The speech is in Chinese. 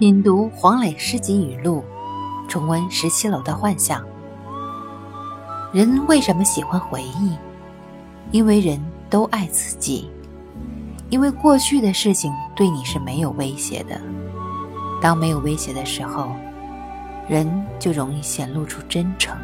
品读黄磊诗集语录重温十七楼的幻想。人为什么喜欢回忆？因为人都爱自己。因为过去的事情对你是没有威胁的。当没有威胁的时候人就容易显露出真诚。